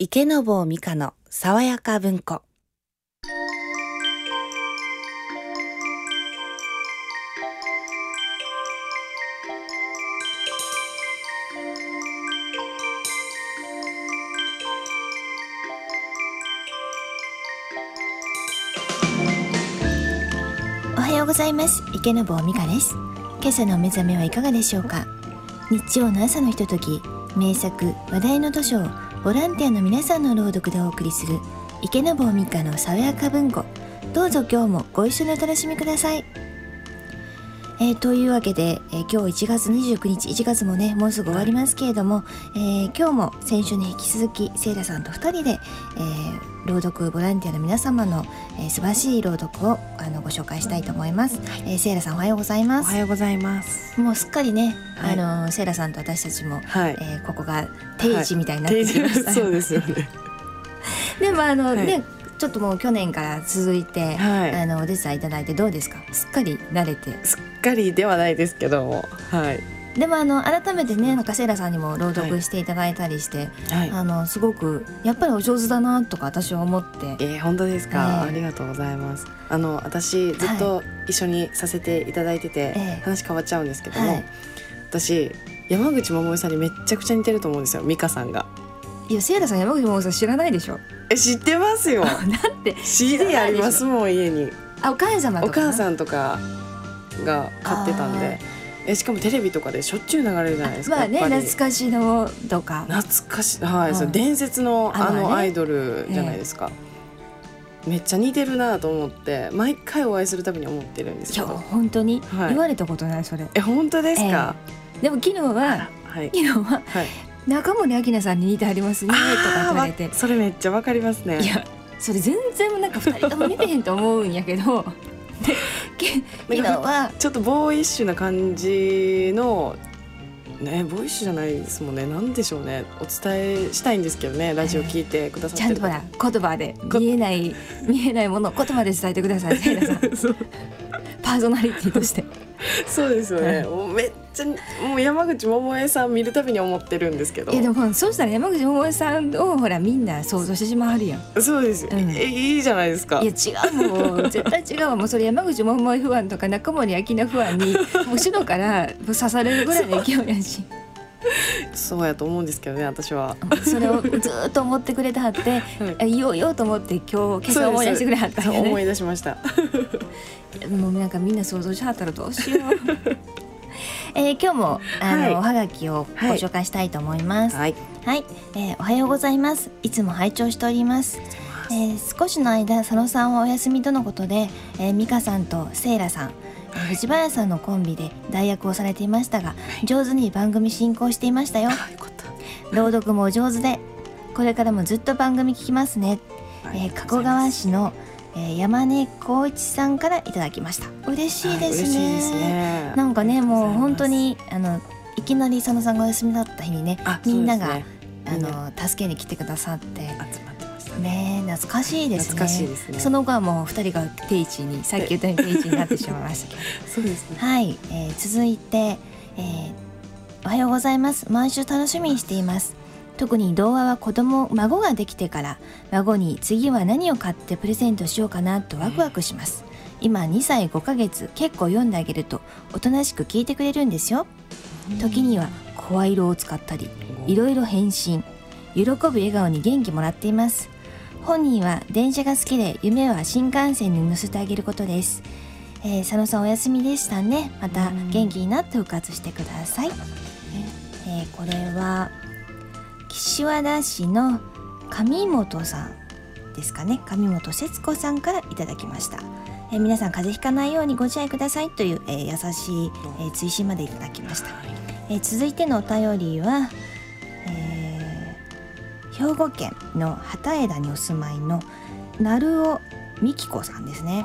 池坊美香の爽やか文庫。おはようございます。池坊美香です。今朝のお目覚めはいかがでしょうか？日曜の朝のひととき名作話題の図書をボランティアの皆さんの朗読でお送りする池坊美香の爽やか文庫。どうぞ今日もご一緒にお楽しみください。えー、というわけで、えー、今日1月29日1月もねもうすぐ終わりますけれども、えー、今日も先週に引き続きせいらさんと2人で、えー、朗読ボランティアの皆様の、えー、素晴らしい朗読をあのご紹介したいと思います、えー、せいらさんおはようございます。おはようございます。もうすっかりね、はい、あのせいらさんと私たちも、はい、えー、ここが定時みたいになってきました、はい、そうですよね。でもあの、ねちょっともう去年から続いて、はい、あのお手伝いいただいてどうですか？すっかり慣れて。すっかりではないですけども。はい。でもあの改めてねなんかセイラさんにも朗読していただいたりして、はい、あのすごくやっぱりお上手だなとか私は思って。えー、本当ですか、えー、ありがとうございます。あの私ずっと一緒にさせていただいてて、はい、話変わっちゃうんですけども、はい、私山口百恵さんにめちゃくちゃ似てると思うんですよ美香さんが。いやセイラさん山口百恵さん知らないでしょ。え知ってますよ。だって CD ありますもん家に。あお母様お母さんとかが買ってたんで。えしかもテレビとかでしょっちゅう流れるじゃないですか。まあね懐かしのとか。懐かしはい、うん、そ伝説のあのアイドルじゃないですか。めっちゃ似てるなと思って毎回お会いするたびに思ってるんですけど本当に、はい、言われたことないそれえ本当ですか、えー、でも昨日は、はい、昨日は、はい、中森明菜さんに似てありますねとか言われて。それめっちゃわかりますね。いやそれ全然なんか二人とも似てへんと思うんやけど。で昨日はちょっとボーイッシュな感じのねボーイッシュじゃないですもんね。なんでしょうね。お伝えしたいんですけどね。ラジオ聞いてくださってちゃんとほら言葉で見えない見えないもの言葉で伝えてくださいさん。パーソナリティとして。そうですよね、もうめっちゃもう山口百恵さん見るたびに思ってるんですけど。いやでもそうしたら山口百恵さんをほらみんな想像してしまうやん。そうですよ、うん、えいいじゃないですか。いや違うもう絶対違うもうそれ山口百恵不安とか中森明菜不安にもう後ろから刺されるぐらいの勢いやし そうやと思うんですけどね私は。それをずっと思ってくれてはって、はい、言おうよと思って今日今朝思い出してくれはった、ね、思い出しました。もうなんかみんな想像しはったらどうしよう。えー、今日もあの、はい、おはがきをご紹介したいと思います。はい、はい、えー、おはようございます。いつも拝聴しております。えー、少しの間佐野さんはお休みとのことで、えー、美香さんとセイラさん藤林さんのコンビで代役をされていましたが、上手に番組進行していましたよ。朗読も上手でこれからもずっと番組聞きますね、えー、加古川市の、えー、山根光一さんからいただきました。嬉しいですね。ね、なんかねもう本当にあのいきなり佐野さんがお休みだった日にねみんなが、ね、あの助けに来てくださってね。懐かしいですね。懐かしいですね。その後はもう二人が定位置にさっき言ったように定位置になってしまいましたけど。そうですね。はい、えー、続いて、えー、おはようございます。毎週楽しみにしています。特に童話は子供孫ができてから孫に次は何を買ってプレゼントしようかなとワクワクします、今2歳5ヶ月結構読んであげるとおとなしく聞いてくれるんですよ。時には声色を使ったりいろいろ返信喜ぶ笑顔に元気もらっています本人は電車が好きで夢は新幹線に乗せてあげることです、えー、佐野さんお休みでしたね。また元気になって復活してください、えー、これは岸和田市の上本さんですかね。上本節子さんからいただきました、えー、皆さん風邪ひかないようにご自愛くださいという、えー、優しい、えー、追伸までいただきました、えー、続いてのお便りは、えー兵庫県の畑枝にお住まいの鳴尾美希子さんですね、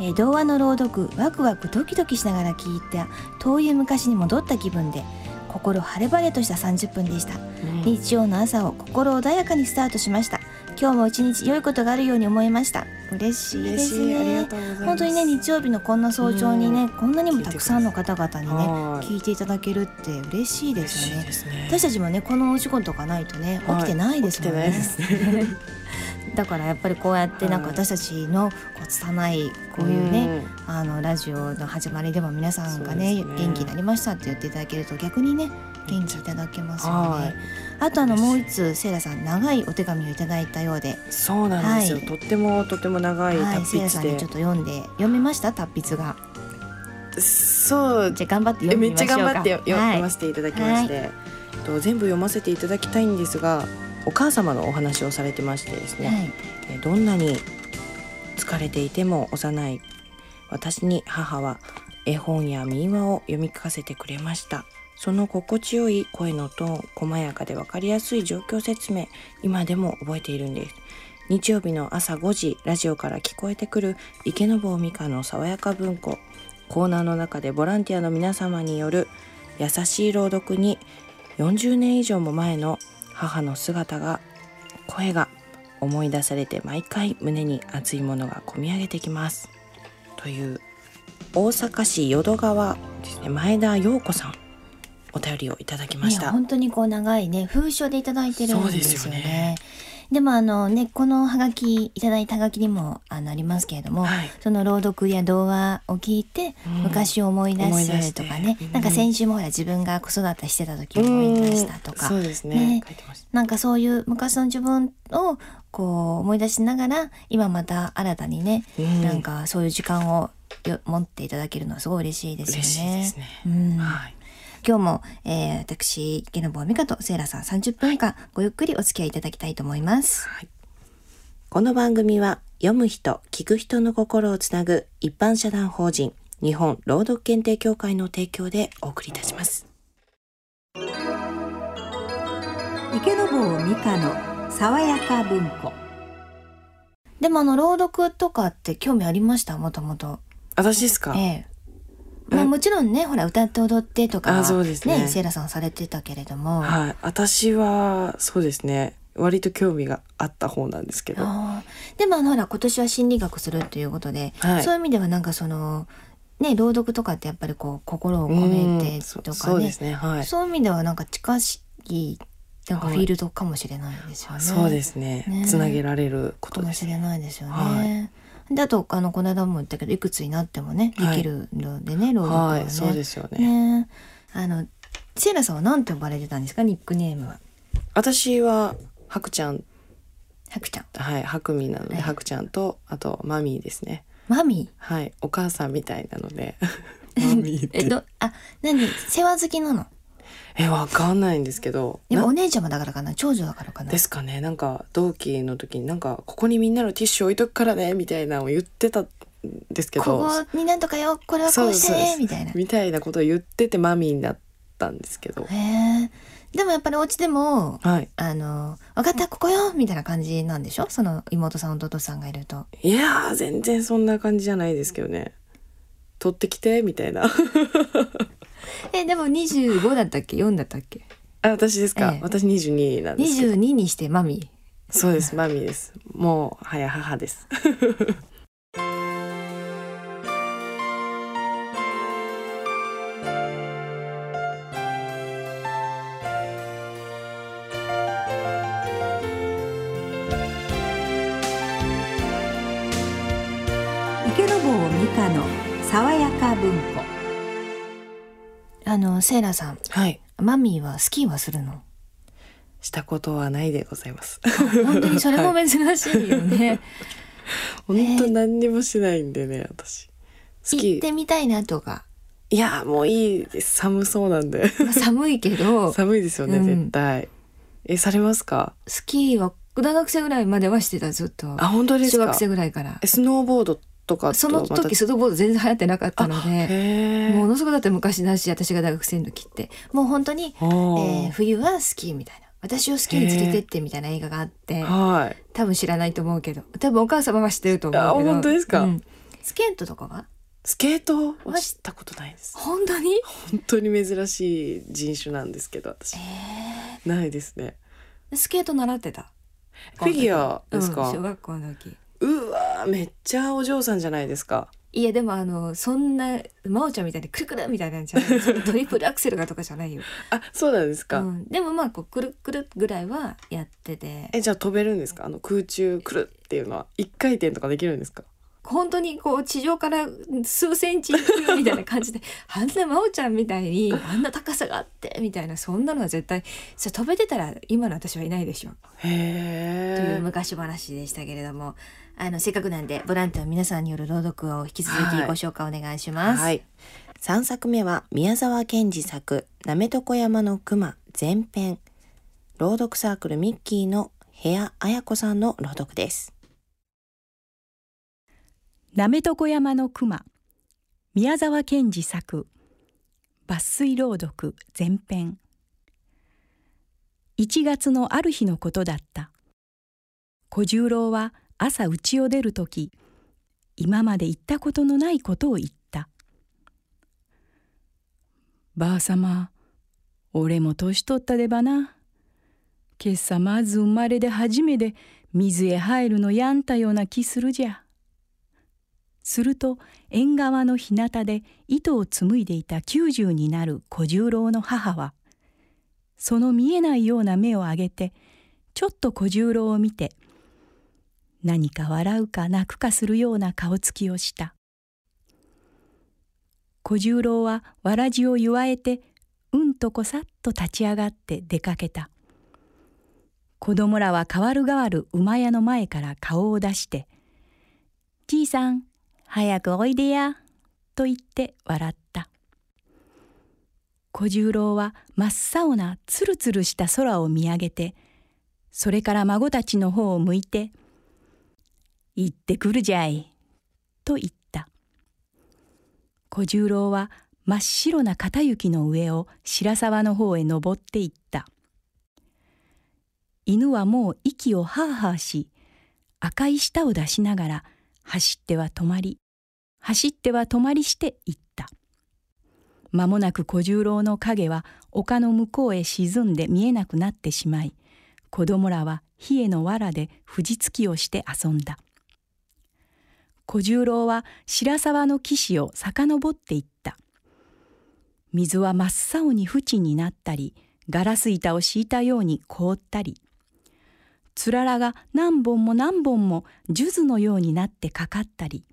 えー、童話の朗読ワクワクドキドキしながら聞いた遠い昔に戻った気分で心晴れ晴れとした30分でした、うん、日曜の朝を心穏やかにスタートしました。今日も一日良いことがあるように思いました嬉しいですね。本当にね日曜日のこんな早朝にね、うん、こんなにもたくさんの方々にね聞いてい。ただけるって嬉しいですよね、ね、私たちもねこのお仕事がないとね起きてないですもんね、はいだからやっぱりこうやってなんか私たちのこう拙いこういうね、あのラジオの始まりでも皆さんがね元気になりましたって言っていただけると逆にね元気いただけますよね。あとあのもう一通セイラさん長いお手紙をいただいたようで、そうなんですよ。はい、とってもとっても長い達筆で、はい、セイラさんにちょっと読んで読めました？達筆が。そう。じゃ頑張って読めっちゃ頑張って読ませていただきまして、はい、と全部読ませていただきたいんですが、お母様のお話をされてましてですね、はい、どんなに疲れていても幼い私に母は絵本や民話を読み聞かせてくれました。その心地よい声のトーン、細やかで分かりやすい状況説明、今でも覚えているんです。日曜日の朝5時、ラジオから聞こえてくる池坊美香の爽やか文庫。コーナーの中でボランティアの皆様による優しい朗読に40年以上も前の母の姿が、声が思い出されて毎回胸に熱いものがこみ上げてきます。という大阪市淀川ですね前田陽子さんお便りをいただきました。本当にこう長いね封書でいただいてるんですよね。でもあのねこのハガキいただいたハガキにもあのありますけれども、はい、その朗読や童話を聞いて、昔を思い出すとかね、うん、なんか先週もほら自分が子育てしてた時を思い出したとか、そうですね、ね、なんかそういう昔の自分をこう思い出しながら今また新たにね、うん、なんかそういう時間を持っていただけるのはすごい嬉しいですよね。ね。うん、はい今日も、えー、私、ゲノボーミカとセイラさん30分間ごゆっくりお付き合いいただきたいと思います。はい、この番組は読む人、聞く人の心をつなぐ一般社団法人日本朗読検定協会の提供でお送りいたします。池坊美香の爽やか文庫。でもあの朗読とかって興味ありました？もともと。私ですか？ええ。まあもちろんねほら歌って踊ってとかあそうですね。セイラさんされてたけれども。はい。私はそうですね。割と興味があった方なんですけど。でもあのほら今年は心理学するということで、はい、そういう意味ではなんかそのね朗読とかってやっぱりこう心を込めてとかね。そうですね、はい、そういう意味ではなんか近しいなんかフィールドかもしれないですよね。はい、そうですね。ね。つなげられること、ね、かもしれないですよね。はいだとあのこの間も言ったけどいくつになってもねできるのでね、はい、朗読はね、はい、そうですよね。ね。あのセイラさんは何て呼ばれてたんですか？ニックネームは。私はハクちゃん。ハクちゃん。はいハクミなので、はい、ハクちゃんとあとマミーですね。マミー？はいお母さんみたいなので。マミーって。えどあ何？世話好きなの？えわかんないんですけど。でもお姉ちゃまだからかな？長女だからかな？ですかね。なんか同期の時になんかここにみんなのティッシュ置いとくからねみたいなのを言ってたんですけど。ここになんとかよこれはこうしてねみたいな。みたいなことを言っててマミーになったんですけど。へえでもやっぱりお家でも、はい、あの分かったここよみたいな感じなんでしょ？その妹さん弟さんがいると。いや全然そんな感じじゃないですけどね。取ってきてみたいなえでも25だったっけ？4だったっけ？あ私ですか、ええ、私22なんですけ22にしてマミ。そうですマミです。もう早母です。池坊美香の爽やか文庫あのセイラさん、はい、マミーはスキーはするの？したことはないでございます。本当にそれも珍しいよね。本当何にもしないんでね、私。スキー行ってみたいなとか。いやもういいです寒そうなんで。寒いけど。寒いですよね、うん、絶対。えされますか？スキーは大学生ぐらいまではしてたずっと。あ本当ですか？中学生ぐらいから。スノーボードとかその時スノーボード全然流行ってなかったのでものすごくだって昔だし私が大学生の時ってもう本当に、えー、冬はスキーみたいな私をスキーに連れてってみたいな映画があって、はい、多分知らないと思うけど多分お母様は知ってると思うけど。本当ですか、うん、スケートとかは？スケートは知ったことないです。本当に？本当に珍しい人種なんですけど私、えー、ないですね。スケート習ってた？フィギュアですか、うん、小学校の時うわわめっちゃお嬢さんじゃないですか。いやでもあのそんな真央ちゃんみたいにくるくるみたいなんじゃない トリプルアクセルがとかじゃないよ、あそうなんですか、うん、でもまあこうくるくるぐらいはやってて。えじゃあ飛べるんですか？あの空中くるっていうのは一回転とかできるんですか？本当にこう地上から数センチみたいな感じで あんな真央ちゃんみたいにあんな高さがあってみたいなそんなのは絶対そ飛べてたら今の私はいないでしょへという昔話でしたけれどもあのせっかくなんでボランティアの皆さんによる朗読を引き続きご紹介お願いします。はい、3作目は宮沢賢治作「なめとこ山の熊」前編朗読サークルミッキーの部屋綾子さんの朗読です。なめとこ山の熊宮沢賢治作抜粋朗読前編1月のある日のことだった小十郎は朝家を出る時今まで言ったことのないことを言った「ばあさま俺も年取ったでばな今朝まず生まれで初めて水へ入るのやんたような気するじゃ」すると縁側の日向で糸を紡いでいた90になる小十郎の母はその見えないような目を上げてちょっと小十郎を見て何か笑うか泣くかするような顔つきをした。小十郎はわらじを言わえてうんとこさっと立ち上がって出かけた。子供らは代わる代わる馬屋の前から顔を出して「じいさん早くおいでや」と言って笑った。小十郎は真っ青なつるつるした空を見上げてそれから孫たちの方を向いて「行ってくるじゃい」と言った。小十郎は真っ白な片雪の上を白沢の方へ登っていった。犬はもう息をハーハーし赤い舌を出しながら走っては止まり走っては止まりして行った。間もなく小十郎の影は丘の向こうへ沈んで見えなくなってしまい子供らは冷えの藁で藤突きをして遊んだ。小十郎は白沢の岸を遡っていった。水は真っ青に淵になったりガラス板を敷いたように凍ったりつららが何本も何本も数珠のようになってかかったり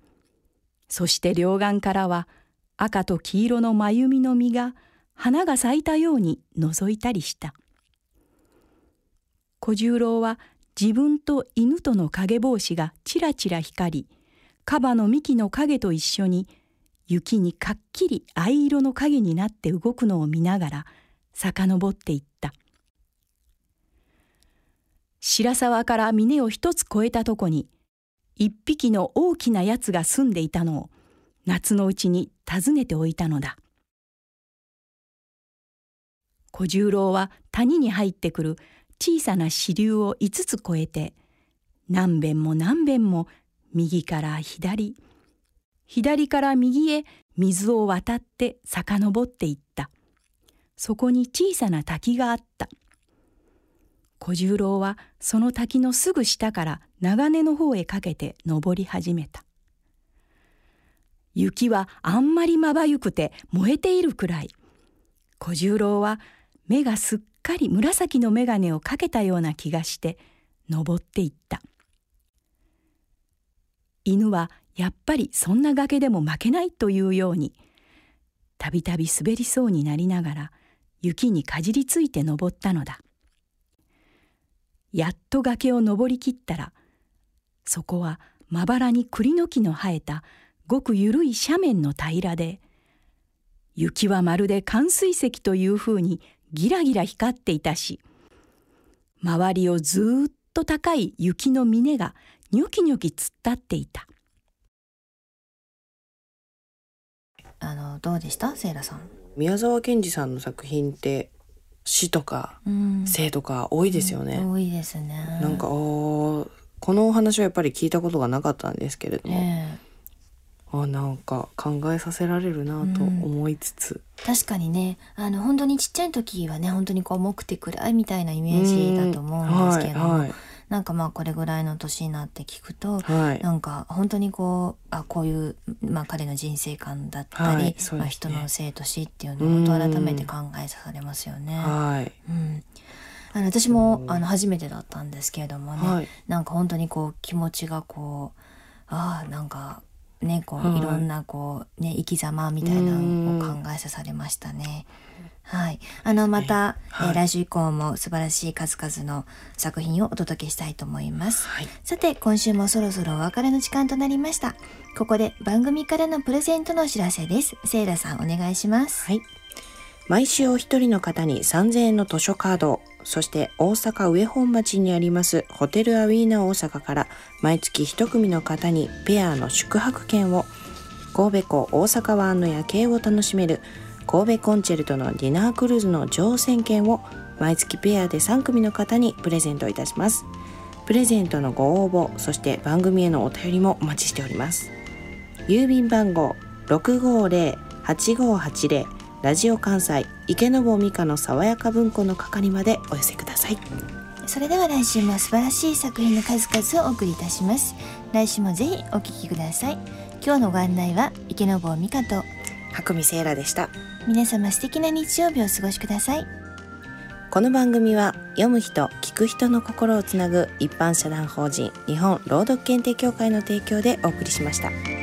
そして両岸からは赤と黄色の真弓の実が花が咲いたように覗いたりした。小十郎は自分と犬との影帽子がちらちら光りカバの幹の影と一緒に雪にかっきり藍色の影になって動くのを見ながら遡っていった。白沢から峰を一つ越えたとこに一匹の大きなやつが住んでいたのを夏のうちに訪ねておいたのだ。小十郎は谷に入ってくる小さな支流を5つ越えて何べんも何べんも右から左左から右へ水を渡って遡っていった。そこに小さな滝があった。小十郎はその滝のすぐ下から長根の方へかけて登り始めた。雪はあんまりまばゆくて燃えているくらい。小十郎は目がすっかり紫の眼鏡をかけたような気がして登っていった。犬はやっぱりそんな崖でも負けないというようにたびたび滑りそうになりながら雪にかじりついて登ったのだ。やっと崖を登りきったらそこはまばらに栗の木の生えたごくゆるい斜面の平らで雪はまるで寒水石というふうにギラギラ光っていたし周りをずっと高い雪の峰がニョキニョキ突っ立っていた。あのどうでした？セイラさん。宮沢賢治さんの作品って死とか生とか多いですよね、うん、多いですね。なんかこのお話はやっぱり聞いたことがなかったんですけれども、えー、あなんか考えさせられるなと思いつつ、うん、確かにね。あの本当にちっちゃい時はね本当にこう重くて暗いみたいなイメージだと思うんですけど、はいはい、なんかまあこれぐらいの年になって聞くと、はい、なんか本当にこうあこういう、まあ、彼の人生観だったり、はいね、まあ、人の生と死っていうのを改めて考えされますよね。はい、うんあの私もあの初めてだったんですけれどもね、はい、なんか本当にこう気持ちがこうああなんかねこう、はい、いろんなこうね生き様みたいなのを考えさされましたね。はい。あの、また、はい、えー、来週以降も素晴らしい数々の作品をお届けしたいと思います。はい、さて、今週もそろそろお別れの時間となりました。ここで番組からのプレゼントのお知らせです。セイラさん、お願いします。はい。毎週お一人の方に3000円の図書カードを、そして大阪上本町にありますホテルアウィーナ大阪から毎月一組の方にペアの宿泊券を、神戸港大阪湾の夜景を楽しめる神戸コンチェルトのディナークルーズの乗船券を毎月ペアで3組の方にプレゼントいたします。プレゼントのご応募、そして番組へのお便りもお待ちしております。郵便番号650-8580ラジオ関西池坊美香の爽やか文庫の係までお寄せください。それでは来週も素晴らしい作品の数々をお送りいたします。来週もぜひお聞きください。今日のご案内は池坊美香と白見セイラでした。皆様素敵な日曜日をお過ごしください。この番組は読む人聞く人の心をつなぐ一般社団法人日本朗読検定協会の提供でお送りしました。